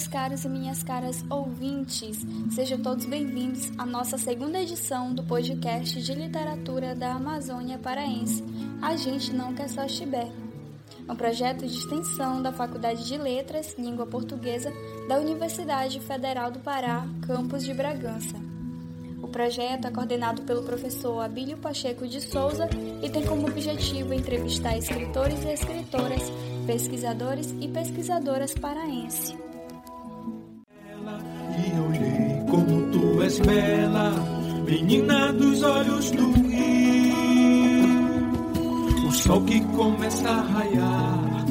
Meus caros e minhas caras ouvintes! Sejam todos bem-vindos à nossa segunda edição do podcast de literatura da Amazônia Paraense. A gente não quer só chibé. Um projeto de extensão da Faculdade de Letras, Língua Portuguesa, da Universidade Federal do Pará, campus de Bragança. O projeto é coordenado pelo professor Abílio Pacheco de Souza e tem como objetivo entrevistar escritores e escritoras pesquisadores e pesquisadoras paraense. És bela, menina dos olhos do rio. O sol que começa a raiar,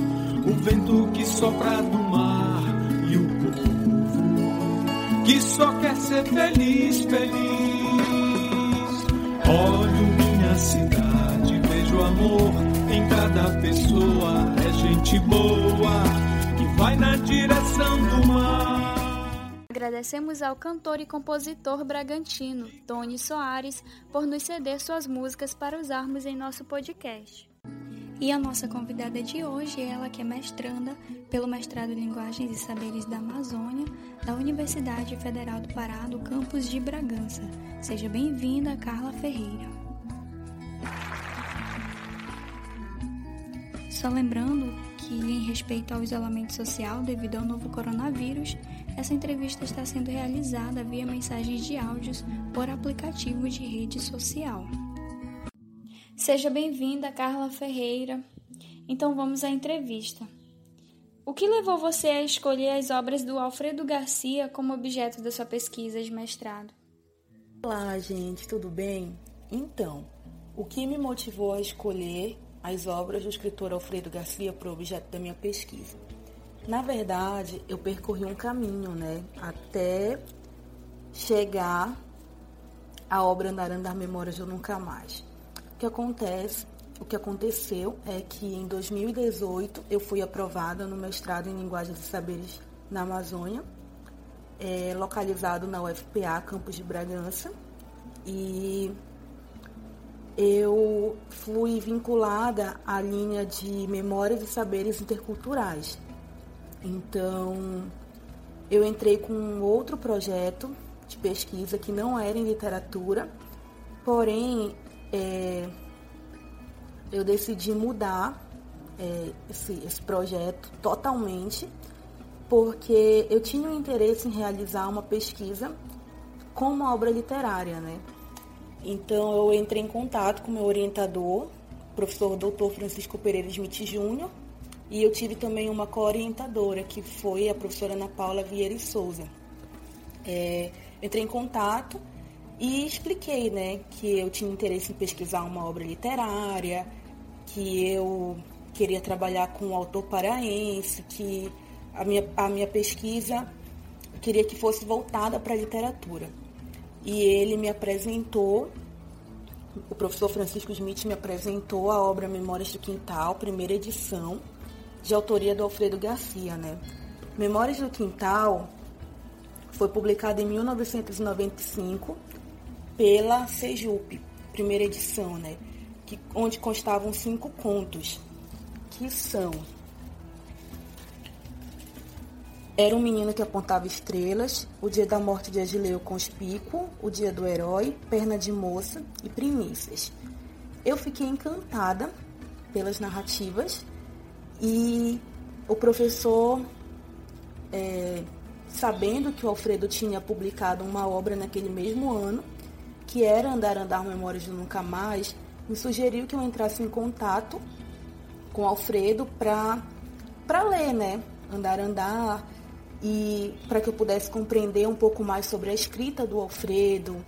o vento que sopra do mar e o povo que só quer ser feliz, feliz. Olho minha cidade, vejo amor em cada pessoa é gente boa que vai na direção do mar. Agradecemos ao cantor e compositor bragantino, Tony Soares, por nos ceder suas músicas para usarmos em nosso podcast. E a nossa convidada de hoje é ela que é mestranda pelo mestrado em Linguagens e Saberes da Amazônia da Universidade Federal do Pará, do campus de Bragança. Seja bem-vinda, Carla Ferreira. Só lembrando que, em respeito ao isolamento social devido ao novo coronavírus, essa entrevista está sendo realizada via mensagens de áudios por aplicativo de rede social. Seja bem-vinda, Carla Ferreira. Então vamos à entrevista. O que levou você a escolher as obras do Alfredo Garcia como objeto da sua pesquisa de mestrado? Olá, gente, tudo bem? Então, o que me motivou a escolher as obras do escritor Alfredo Garcia para o objeto da minha pesquisa. Na verdade, eu percorri um caminho, né, até chegar à obra Andar Andar Memórias do Nunca Mais. O que acontece, o que aconteceu é que em 2018 eu fui aprovada no mestrado em Linguagens e Saberes na Amazônia, é, localizado na UFPA, campus de Bragança, e eu fui vinculada à linha de memórias e saberes interculturais. Então, eu entrei com um outro projeto de pesquisa que não era em literatura, porém, é, eu decidi mudar é, esse, esse projeto totalmente, porque eu tinha um interesse em realizar uma pesquisa com uma obra literária, né? Então eu entrei em contato com meu orientador, professor Dr. Francisco Pereira Smith Júnior, e eu tive também uma co-orientadora, que foi a professora Ana Paula Vieira Souza. É, entrei em contato e expliquei né, que eu tinha interesse em pesquisar uma obra literária, que eu queria trabalhar com um autor paraense, que a minha, a minha pesquisa queria que fosse voltada para a literatura e ele me apresentou, o professor Francisco Smith me apresentou a obra Memórias do Quintal, primeira edição, de autoria do Alfredo Garcia, né? Memórias do Quintal foi publicada em 1995 pela Sejup, primeira edição, né? Que, onde constavam cinco contos, que são era um menino que apontava estrelas, o dia da morte de Agileu conspícuo, o dia do herói, perna de moça e primícias. Eu fiquei encantada pelas narrativas e o professor, é, sabendo que o Alfredo tinha publicado uma obra naquele mesmo ano, que era Andar Andar Memórias de Nunca Mais, me sugeriu que eu entrasse em contato com o Alfredo para ler, né? Andar Andar e para que eu pudesse compreender um pouco mais sobre a escrita do Alfredo,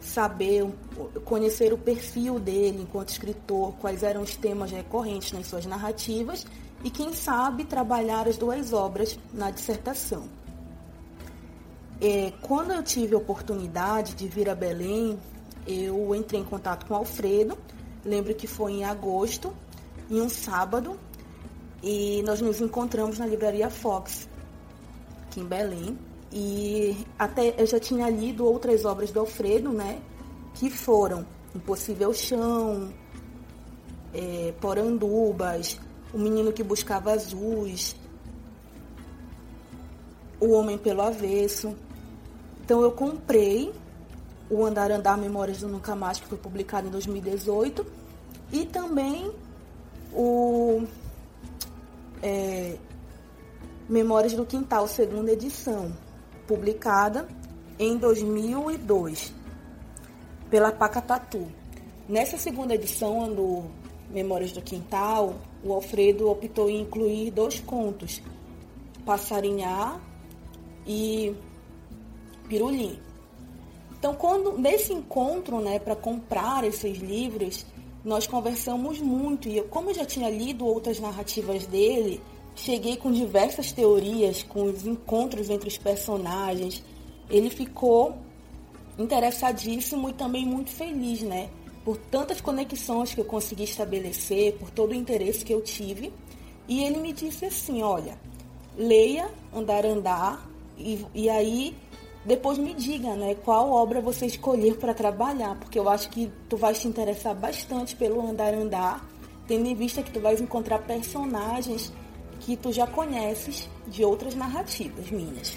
saber, conhecer o perfil dele enquanto escritor, quais eram os temas recorrentes nas suas narrativas e, quem sabe, trabalhar as duas obras na dissertação. É, quando eu tive a oportunidade de vir a Belém, eu entrei em contato com Alfredo, lembro que foi em agosto, em um sábado, e nós nos encontramos na livraria Fox aqui em Belém. E até eu já tinha lido outras obras do Alfredo, né? Que foram Impossível Chão, é, Porandubas, O Menino que Buscava Azuis. O Homem pelo Avesso. Então eu comprei o Andar Andar Memórias do Nunca Mais, que foi publicado em 2018, e também o é, Memórias do Quintal, segunda edição, publicada em 2002 pela Pacatatu. Nessa segunda edição do Memórias do Quintal, o Alfredo optou em incluir dois contos, Passarinhar e Pirulim. Então, quando nesse encontro, né, para comprar esses livros, nós conversamos muito e eu, como eu já tinha lido outras narrativas dele, cheguei com diversas teorias, com os encontros entre os personagens. Ele ficou interessadíssimo e também muito feliz, né? Por tantas conexões que eu consegui estabelecer, por todo o interesse que eu tive. E ele me disse assim, olha, leia Andar Andar e, e aí depois me diga, né, qual obra você escolher para trabalhar, porque eu acho que tu vai te interessar bastante pelo Andar Andar, tendo em vista que tu vais encontrar personagens que tu já conheces de outras narrativas minhas.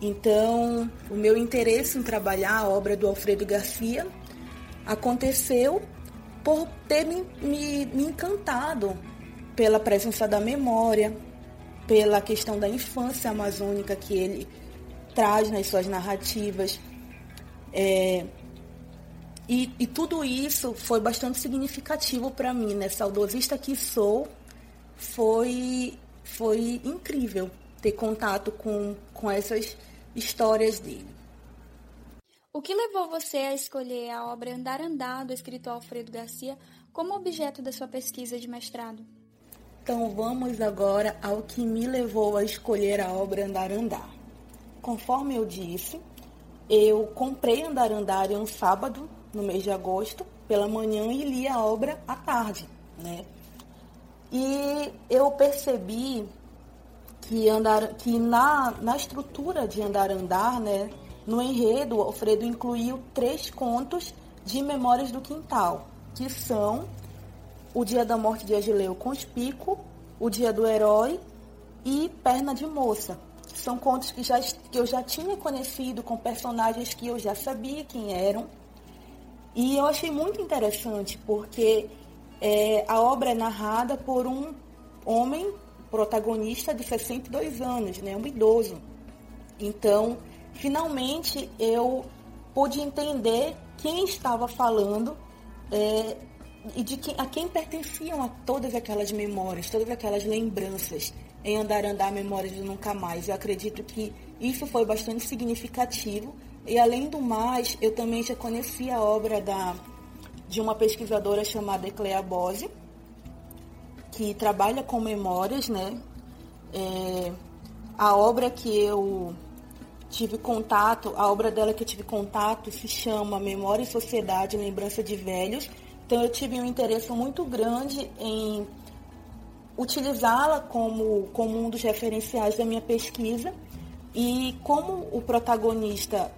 Então, o meu interesse em trabalhar a obra do Alfredo Garcia aconteceu por ter me, me, me encantado pela presença da memória, pela questão da infância amazônica que ele traz nas suas narrativas. É, e, e, tudo isso foi bastante significativo para mim, né? Saudosista que sou, foi, foi incrível ter contato com, com essas histórias dele. O que levou você a escolher a obra Andar Andar, do escritor Alfredo Garcia, como objeto da sua pesquisa de mestrado? Então vamos agora ao que me levou a escolher a obra Andar Andar conforme eu disse, eu comprei Andar Andar um sábado, no mês de agosto, pela manhã e li a obra à tarde, né? E eu percebi que, andar, que na, na estrutura de Andar Andar, né, no enredo, Alfredo incluiu três contos de Memórias do Quintal, que são O Dia da Morte de Agileu Conspico, O Dia do Herói e Perna de Moça. São contos que, já, que eu já tinha conhecido, com personagens que eu já sabia quem eram. E eu achei muito interessante, porque é, a obra é narrada por um homem protagonista de 62 anos, né, um idoso. Então, finalmente eu pude entender quem estava falando é, e de quem, a quem pertenciam a todas aquelas memórias, todas aquelas lembranças em Andar Andar Memórias de Nunca Mais. Eu acredito que isso foi bastante significativo. E além do mais, eu também já conheci a obra da, de uma pesquisadora chamada Eclea Bose, que trabalha com memórias, né? É, a obra que eu tive contato, a obra dela que eu tive contato se chama Memória e Sociedade, Lembrança de Velhos. Então eu tive um interesse muito grande em utilizá-la como, como um dos referenciais da minha pesquisa. E como o protagonista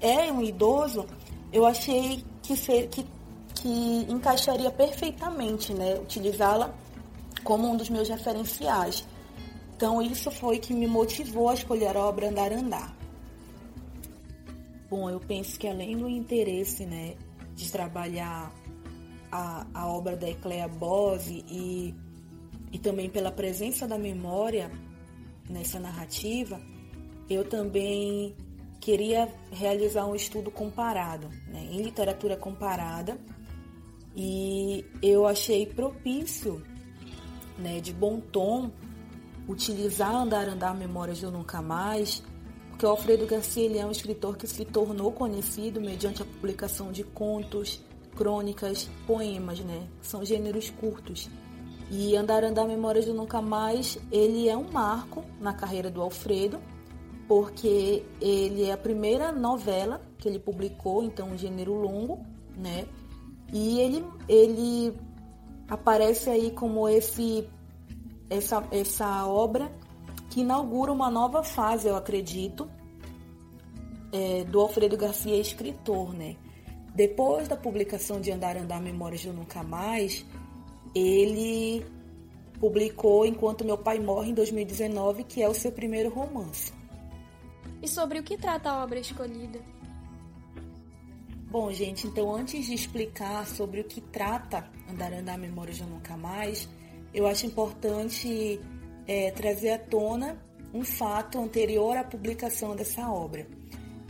é um idoso, eu achei que, ser, que, que encaixaria perfeitamente, né? Utilizá-la como um dos meus referenciais. Então isso foi que me motivou a escolher a obra Andar Andar. Bom, eu penso que além do interesse, né, de trabalhar a, a obra da Ecleia Bose e e também pela presença da memória nessa narrativa, eu também queria realizar um estudo comparado, né, em literatura comparada, e eu achei propício, né, de bom tom, utilizar Andar Andar Memórias do Nunca Mais, porque o Alfredo Garcia ele é um escritor que se tornou conhecido mediante a publicação de contos, crônicas, poemas, né? São gêneros curtos. E Andar Andar Memórias do Nunca Mais, ele é um marco na carreira do Alfredo, porque ele é a primeira novela que ele publicou, então um gênero longo, né? E ele, ele aparece aí como esse essa, essa obra que inaugura uma nova fase, eu acredito, é, do Alfredo Garcia escritor, né? Depois da publicação de Andar Andar Memórias do Nunca Mais, ele publicou Enquanto Meu Pai Morre em 2019, que é o seu primeiro romance. E sobre o que trata a obra escolhida? Bom, gente, então antes de explicar sobre o que trata Andar Andar Memórias de Nunca Mais, eu acho importante é, trazer à tona um fato anterior à publicação dessa obra.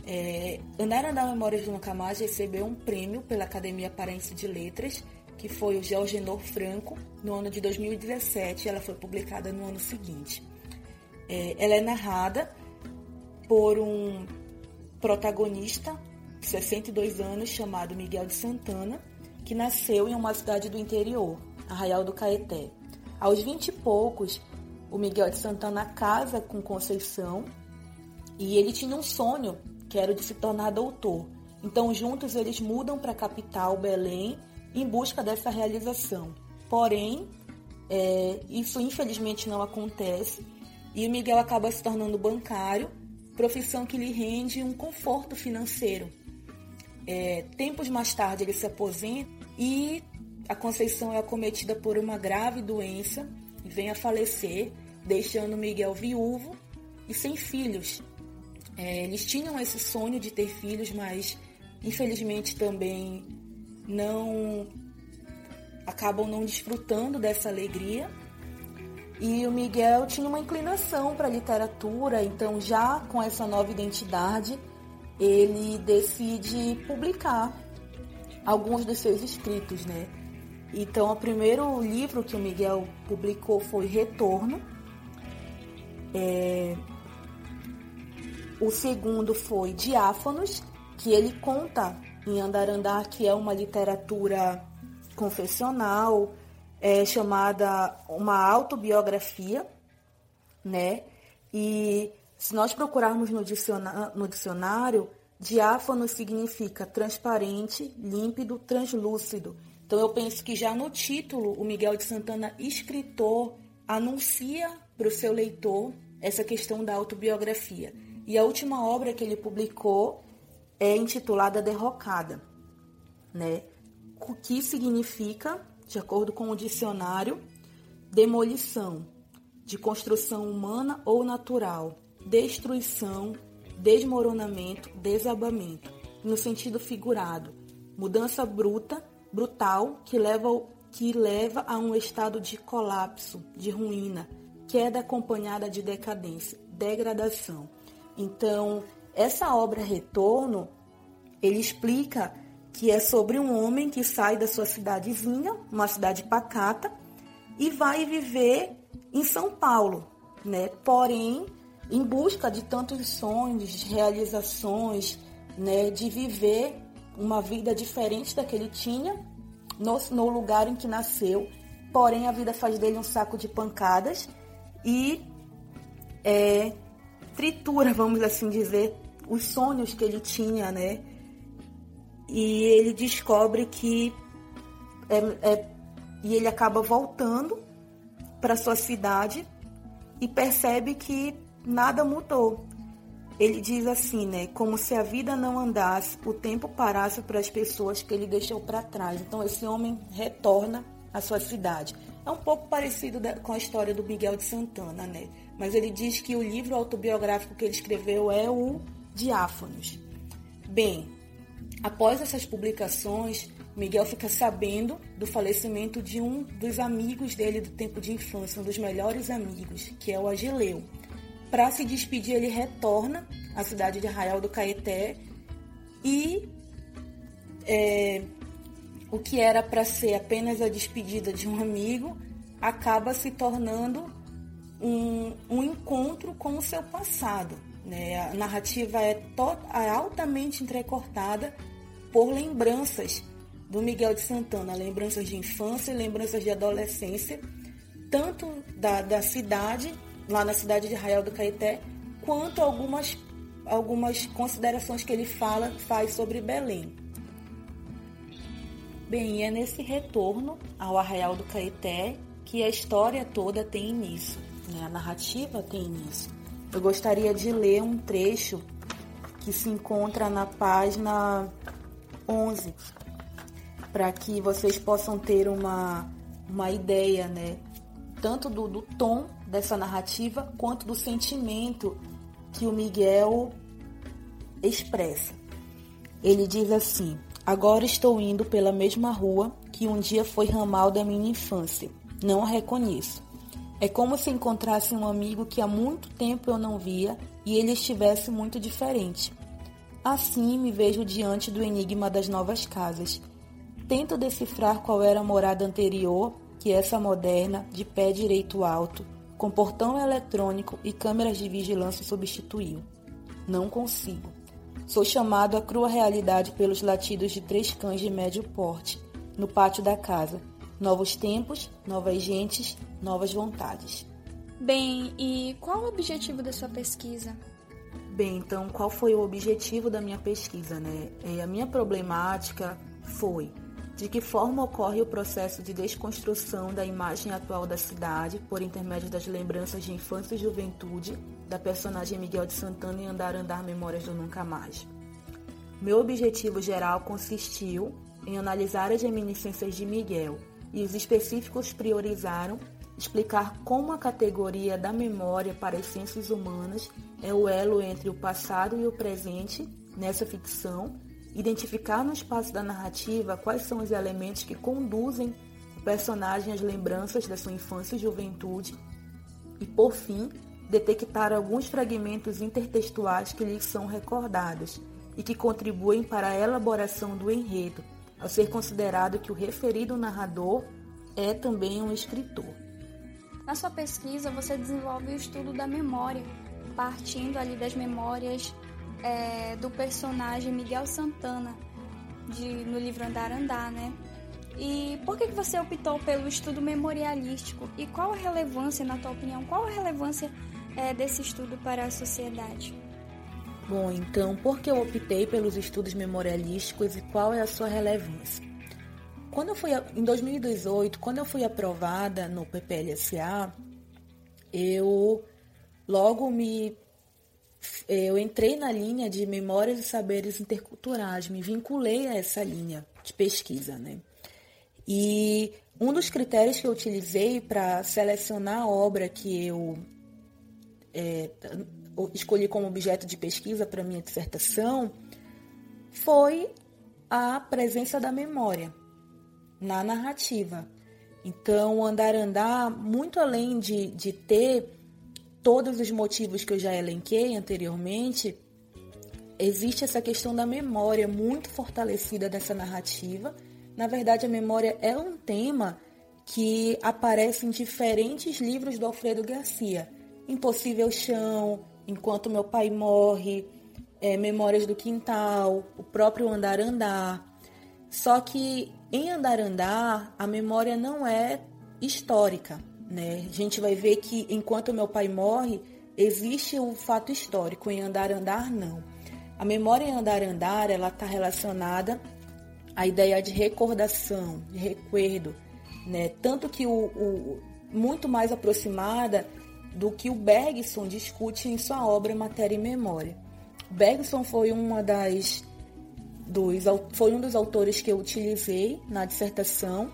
É, Andar Andar Memórias de Nunca Mais recebeu um prêmio pela Academia Paraense de Letras, que foi o Georgenor Franco, no ano de 2017, ela foi publicada no ano seguinte. É, ela é narrada por um protagonista 62 anos, chamado Miguel de Santana, que nasceu em uma cidade do interior, Arraial do Caeté. Aos 20 e poucos, o Miguel de Santana casa com Conceição e ele tinha um sonho, que era o de se tornar doutor. Então, juntos, eles mudam para a capital, Belém, em busca dessa realização. Porém, é, isso infelizmente não acontece e o Miguel acaba se tornando bancário, profissão que lhe rende um conforto financeiro é, tempos mais tarde ele se aposenta e a Conceição é acometida por uma grave doença e vem a falecer, deixando Miguel viúvo e sem filhos. É, eles tinham esse sonho de ter filhos, mas infelizmente também não acabam não desfrutando dessa alegria. E o Miguel tinha uma inclinação para a literatura, então já com essa nova identidade, ele decide publicar alguns dos seus escritos, né? Então, o primeiro livro que o Miguel publicou foi Retorno. É... O segundo foi Diáfanos, que ele conta em Andar Andar que é uma literatura confessional, é chamada uma autobiografia, né? E se nós procurarmos no dicionário, no dicionário, diáfano significa transparente, límpido, translúcido. Então eu penso que já no título, o Miguel de Santana, escritor, anuncia para o seu leitor essa questão da autobiografia. E a última obra que ele publicou é intitulada Derrocada, né? O que significa, de acordo com o dicionário, demolição, de construção humana ou natural, destruição, desmoronamento, desabamento, no sentido figurado, mudança bruta, brutal que leva, que leva a um estado de colapso, de ruína, queda acompanhada de decadência, degradação. Então, essa obra Retorno, ele explica que é sobre um homem que sai da sua cidadezinha, uma cidade pacata, e vai viver em São Paulo, né? Porém, em busca de tantos sonhos, realizações, né, de viver uma vida diferente da que ele tinha no, no lugar em que nasceu. Porém, a vida faz dele um saco de pancadas e é, tritura, vamos assim dizer, os sonhos que ele tinha, né? E ele descobre que é, é, e ele acaba voltando para sua cidade e percebe que nada mudou. Ele diz assim, né? Como se a vida não andasse, o tempo parasse para as pessoas que ele deixou para trás. Então esse homem retorna à sua cidade. É um pouco parecido com a história do Miguel de Santana, né? Mas ele diz que o livro autobiográfico que ele escreveu é o Diáfanos. Bem, após essas publicações, Miguel fica sabendo do falecimento de um dos amigos dele do tempo de infância, um dos melhores amigos, que é o Agileu. Para se despedir, ele retorna à cidade de Arraial do Caeté e é, o que era para ser apenas a despedida de um amigo acaba se tornando um, um encontro com o seu passado. Né? A narrativa é, é altamente entrecortada por lembranças do Miguel de Santana, lembranças de infância e lembranças de adolescência, tanto da, da cidade lá na cidade de Arraial do Caeté, quanto algumas, algumas considerações que ele fala, faz sobre Belém. Bem, é nesse retorno ao Arraial do Caeté que a história toda tem início, né? a narrativa tem início. Eu gostaria de ler um trecho que se encontra na página 11, para que vocês possam ter uma, uma ideia né, tanto do, do tom dessa narrativa quanto do sentimento que o Miguel expressa. Ele diz assim: Agora estou indo pela mesma rua que um dia foi ramal da minha infância. Não a reconheço. É como se encontrasse um amigo que há muito tempo eu não via e ele estivesse muito diferente. Assim me vejo diante do enigma das novas casas. Tento decifrar qual era a morada anterior que essa moderna, de pé direito alto, com portão eletrônico e câmeras de vigilância substituiu. Não consigo. Sou chamado à crua realidade pelos latidos de três cães de médio porte, no pátio da casa. Novos tempos, novas gentes, novas vontades. Bem, e qual o objetivo da sua pesquisa? Bem, então qual foi o objetivo da minha pesquisa, né? É, a minha problemática foi de que forma ocorre o processo de desconstrução da imagem atual da cidade por intermédio das lembranças de infância e juventude da personagem Miguel de Santana em Andar Andar Memórias do Nunca Mais. Meu objetivo geral consistiu em analisar as reminiscências de Miguel e os específicos priorizaram explicar como a categoria da memória para as ciências humanas é o elo entre o passado e o presente nessa ficção, identificar no espaço da narrativa quais são os elementos que conduzem o personagem às lembranças da sua infância e juventude e, por fim, detectar alguns fragmentos intertextuais que lhes são recordados e que contribuem para a elaboração do enredo, ao ser considerado que o referido narrador é também um escritor. Na sua pesquisa, você desenvolve o estudo da memória, partindo ali das memórias é, do personagem Miguel Santana, de, no livro Andar Andar, né? E por que, que você optou pelo estudo memorialístico? E qual a relevância, na tua opinião, qual a relevância é, desse estudo para a sociedade? Bom, então, por que eu optei pelos estudos memorialísticos e qual é a sua relevância? Quando eu fui em 2018, quando eu fui aprovada no PPLSA, eu logo me eu entrei na linha de memórias e saberes interculturais, me vinculei a essa linha de pesquisa, né? E um dos critérios que eu utilizei para selecionar a obra que eu é, escolhi como objeto de pesquisa para minha dissertação foi a presença da memória na narrativa. Então, andar andar, muito além de, de ter todos os motivos que eu já elenquei anteriormente, existe essa questão da memória muito fortalecida dessa narrativa. Na verdade, a memória é um tema que aparece em diferentes livros do Alfredo Garcia. Impossível Chão, Enquanto Meu Pai Morre, é, Memórias do Quintal, o próprio Andar Andar. Só que em Andar Andar, a memória não é histórica. Né? A gente vai ver que Enquanto Meu Pai Morre, existe o fato histórico, em Andar Andar, não. A memória em Andar Andar, ela está relacionada à ideia de recordação, de recuerdo, né? Tanto que o, o muito mais aproximada do que o Bergson discute em sua obra Matéria e Memória. Bergson foi uma das dos, foi um dos autores que eu utilizei na dissertação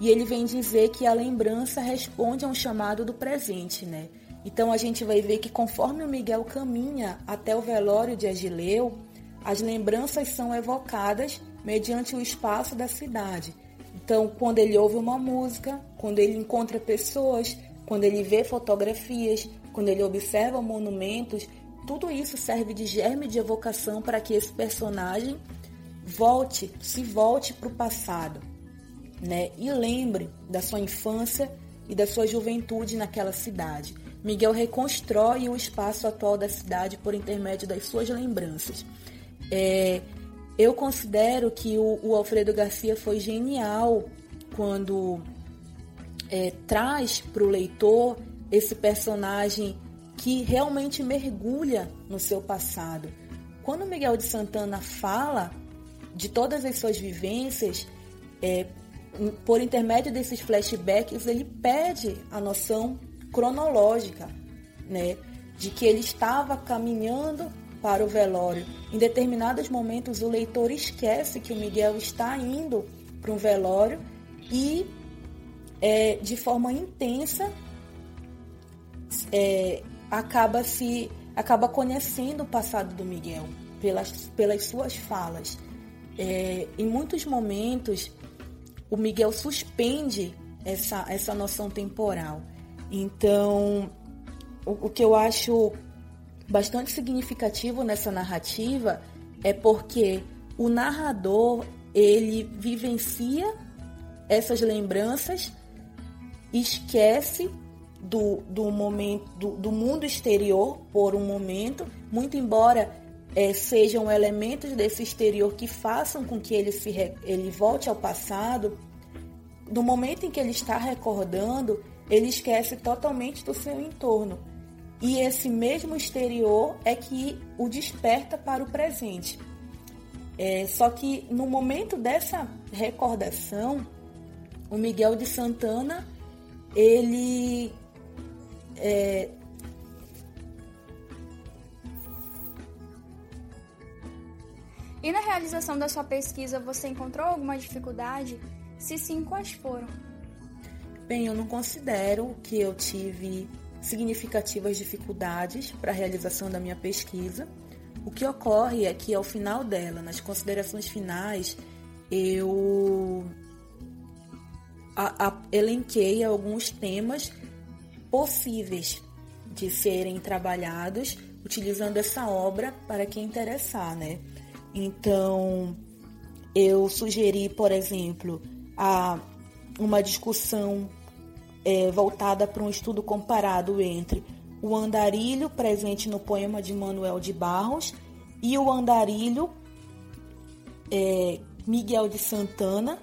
e ele vem dizer que a lembrança responde a um chamado do presente, né? Então a gente vai ver que conforme o Miguel caminha até o velório de Agileu, as lembranças são evocadas mediante o espaço da cidade. Então, quando ele ouve uma música, quando ele encontra pessoas, quando ele vê fotografias, quando ele observa monumentos, tudo isso serve de germe de evocação para que esse personagem volte, se volte para o passado, né? E lembre da sua infância e da sua juventude naquela cidade. Miguel reconstrói o espaço atual da cidade por intermédio das suas lembranças. É, eu considero que o, o Alfredo Garcia foi genial quando é, traz para o leitor esse personagem que realmente mergulha no seu passado. Quando Miguel de Santana fala de todas as suas vivências, é, por intermédio desses flashbacks, ele pede a noção cronológica, né, de que ele estava caminhando para o velório. Em determinados momentos, o leitor esquece que o Miguel está indo para um velório e é, de forma intensa é, acaba se acaba conhecendo o passado do Miguel pelas, pelas suas falas. É, em muitos momentos, o Miguel suspende essa, essa noção temporal. Então, o, o que eu acho bastante significativo nessa narrativa é porque o narrador ele vivencia essas lembranças, esquece do, do momento do, do mundo exterior por um momento, muito embora é, sejam elementos desse exterior que façam com que ele se ele volte ao passado, no momento em que ele está recordando, ele esquece totalmente do seu entorno. E esse mesmo exterior é que o desperta para o presente. É, só que no momento dessa recordação, o Miguel de Santana ele é, E na realização da sua pesquisa, você encontrou alguma dificuldade? Se sim, quais foram? Bem, eu não considero que eu tive significativas dificuldades para a realização da minha pesquisa. O que ocorre é que ao final dela, nas considerações finais, eu a, a, elenquei alguns temas possíveis de serem trabalhados utilizando essa obra para quem interessar, né? Então, eu sugeri, por exemplo, a uma discussão é, voltada para um estudo comparado entre o andarilho presente no poema de Manuel de Barros e o andarilho é, Miguel de Santana,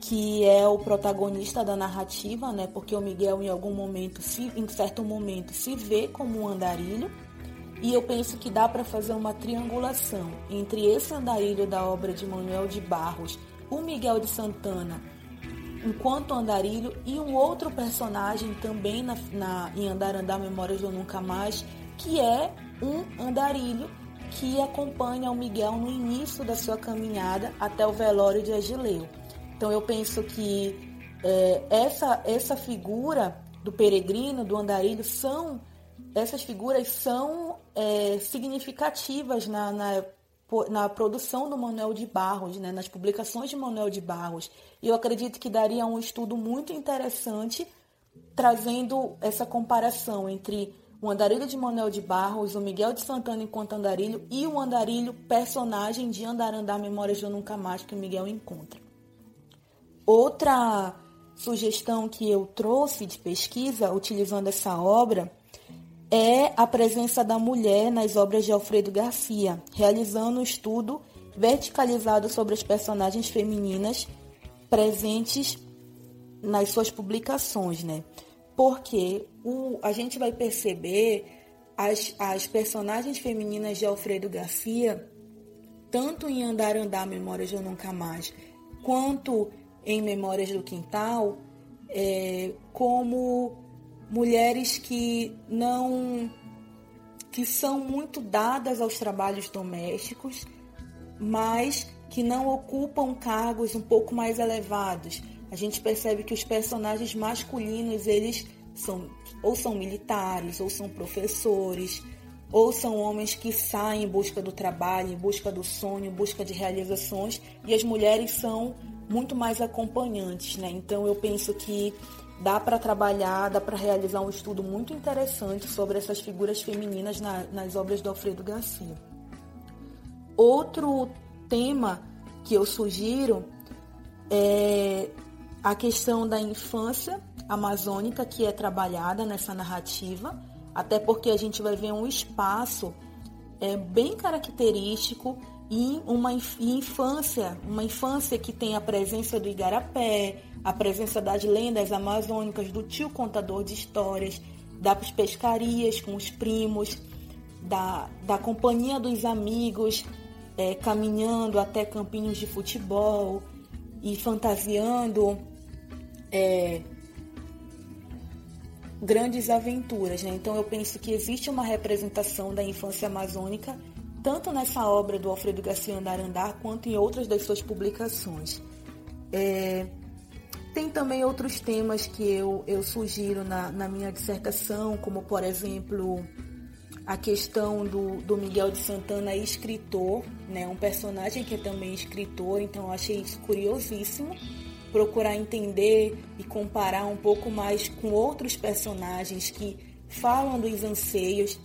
que é o protagonista da narrativa, né? Porque o Miguel em algum momento, se, em certo momento, se vê como um andarilho e eu penso que dá para fazer uma triangulação entre esse andarilho da obra de Manuel de Barros, o Miguel de Santana, enquanto andarilho, e um outro personagem também na, na, em Andar Andar Memórias do Nunca Mais, que é um andarilho que acompanha o Miguel no início da sua caminhada até o velório de Agileu. Então eu penso que é, essa, essa figura do peregrino, do andarilho, são essas figuras são é, significativas na, na, na, produção do Manuel de Barros, né, nas publicações de Manuel de Barros. E eu acredito que daria um estudo muito interessante trazendo essa comparação entre o andarilho de Manuel de Barros, o Miguel de Santana enquanto andarilho e o andarilho personagem de Andar Andar Memórias de Nunca Mais que o Miguel encontra. Outra sugestão que eu trouxe de pesquisa utilizando essa obra é a presença da mulher nas obras de Alfredo Garcia, realizando um estudo verticalizado sobre as personagens femininas presentes nas suas publicações, né? Porque o, a gente vai perceber as, as personagens femininas de Alfredo Garcia, tanto em Andar Andar Memórias Eu Nunca Mais, quanto em Memórias do Quintal, é, como mulheres que não que são muito dadas aos trabalhos domésticos, mas que não ocupam cargos um pouco mais elevados. A gente percebe que os personagens masculinos, eles são ou são militares, ou são professores, ou são homens que saem em busca do trabalho, em busca do sonho, em busca de realizações, e as mulheres são muito mais acompanhantes, né? Então eu penso que dá para trabalhar, dá para realizar um estudo muito interessante sobre essas figuras femininas na, nas obras do Alfredo Garcia. Outro tema que eu sugiro é a questão da infância amazônica que é trabalhada nessa narrativa, até porque a gente vai ver um espaço é, bem característico e uma infância, uma infância que tem a presença do igarapé, a presença das lendas amazônicas, do tio contador de histórias, das pescarias com os primos, da, da companhia dos amigos, é, caminhando até campinhos de futebol e fantasiando é, grandes aventuras. Né? Então eu penso que existe uma representação da infância amazônica tanto nessa obra do Alfredo Garcia Andarandar quanto em outras das suas publicações. É, tem também outros temas que eu, eu sugiro na, na minha dissertação, como por exemplo a questão do, do Miguel de Santana, escritor, né? um personagem que é também escritor, então achei isso curiosíssimo. Procurar entender e comparar um pouco mais com outros personagens que falam dos anseios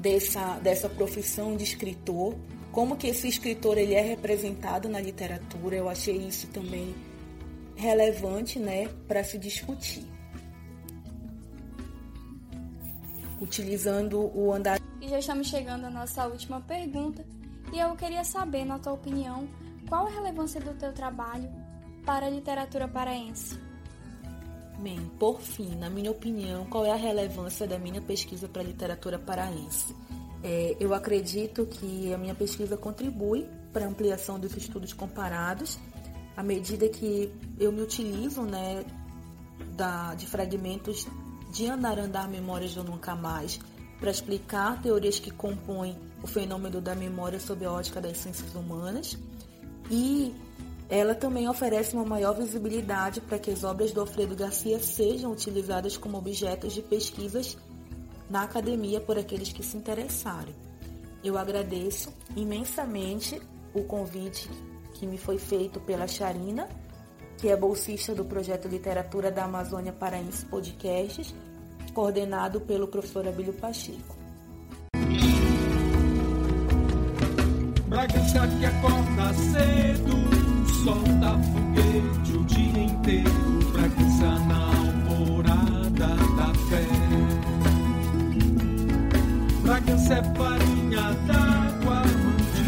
dessa, dessa profissão de escritor, como que esse escritor ele é representado na literatura. Eu achei isso também relevante né, para se discutir. Utilizando o andar. E já estamos chegando à nossa última pergunta. E eu queria saber, na tua opinião, qual a relevância do teu trabalho para a literatura paraense? Bem, por fim, na minha opinião, qual é a relevância da minha pesquisa para a literatura paraense? É, eu acredito que a minha pesquisa contribui para a ampliação dos estudos comparados, à medida que eu me utilizo né, da, de fragmentos de Andarandar Memórias do Nunca Mais para explicar teorias que compõem o fenômeno da memória sob a ótica das ciências humanas e ela também oferece uma maior visibilidade para que as obras do Alfredo Garcia sejam utilizadas como objetos de pesquisas na academia por aqueles que se interessarem. Eu agradeço imensamente o convite que me foi feito pela Charina, que é bolsista do projeto Literatura da Amazônia Paraense Podcasts, coordenado pelo professor Abílio Pacheco. Bragança que acorda cedo solta foguete o dia inteiro pra cansar na alvorada da fé. Bragança é farinha d'água, de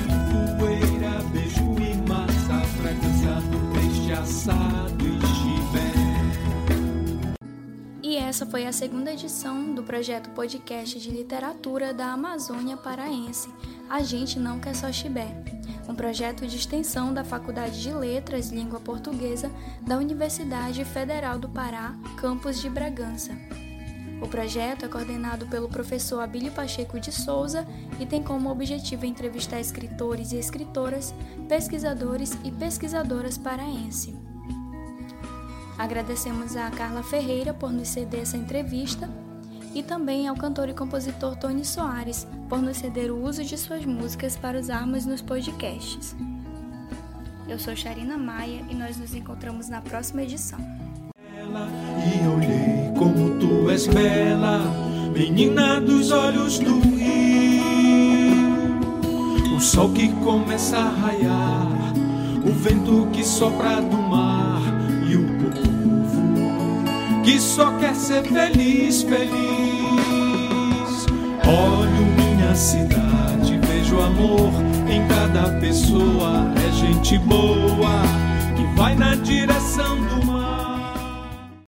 poeira, beijo e massa, Bragança do peixe assado e chibé. E essa foi a segunda edição do projeto podcast de literatura da Amazônia Paraense. A gente não quer só chibé um projeto de extensão da Faculdade de Letras Língua Portuguesa da Universidade Federal do Pará, campus de Bragança. O projeto é coordenado pelo professor Abílio Pacheco de Souza e tem como objetivo entrevistar escritores e escritoras, pesquisadores e pesquisadoras paraense. Agradecemos a Carla Ferreira por nos ceder essa entrevista e também ao cantor e compositor Tony Soares por nos ceder o uso de suas músicas para usarmos nos podcasts. Eu sou Charina Maia e nós nos encontramos na próxima edição. E olhei como tu és bela, menina dos olhos do rio. O sol que começa a raiar, o vento que sopra do mar e o povo que só quer ser feliz, feliz. Olho minha cidade, vejo amor em cada pessoa. É gente boa que vai na direção do.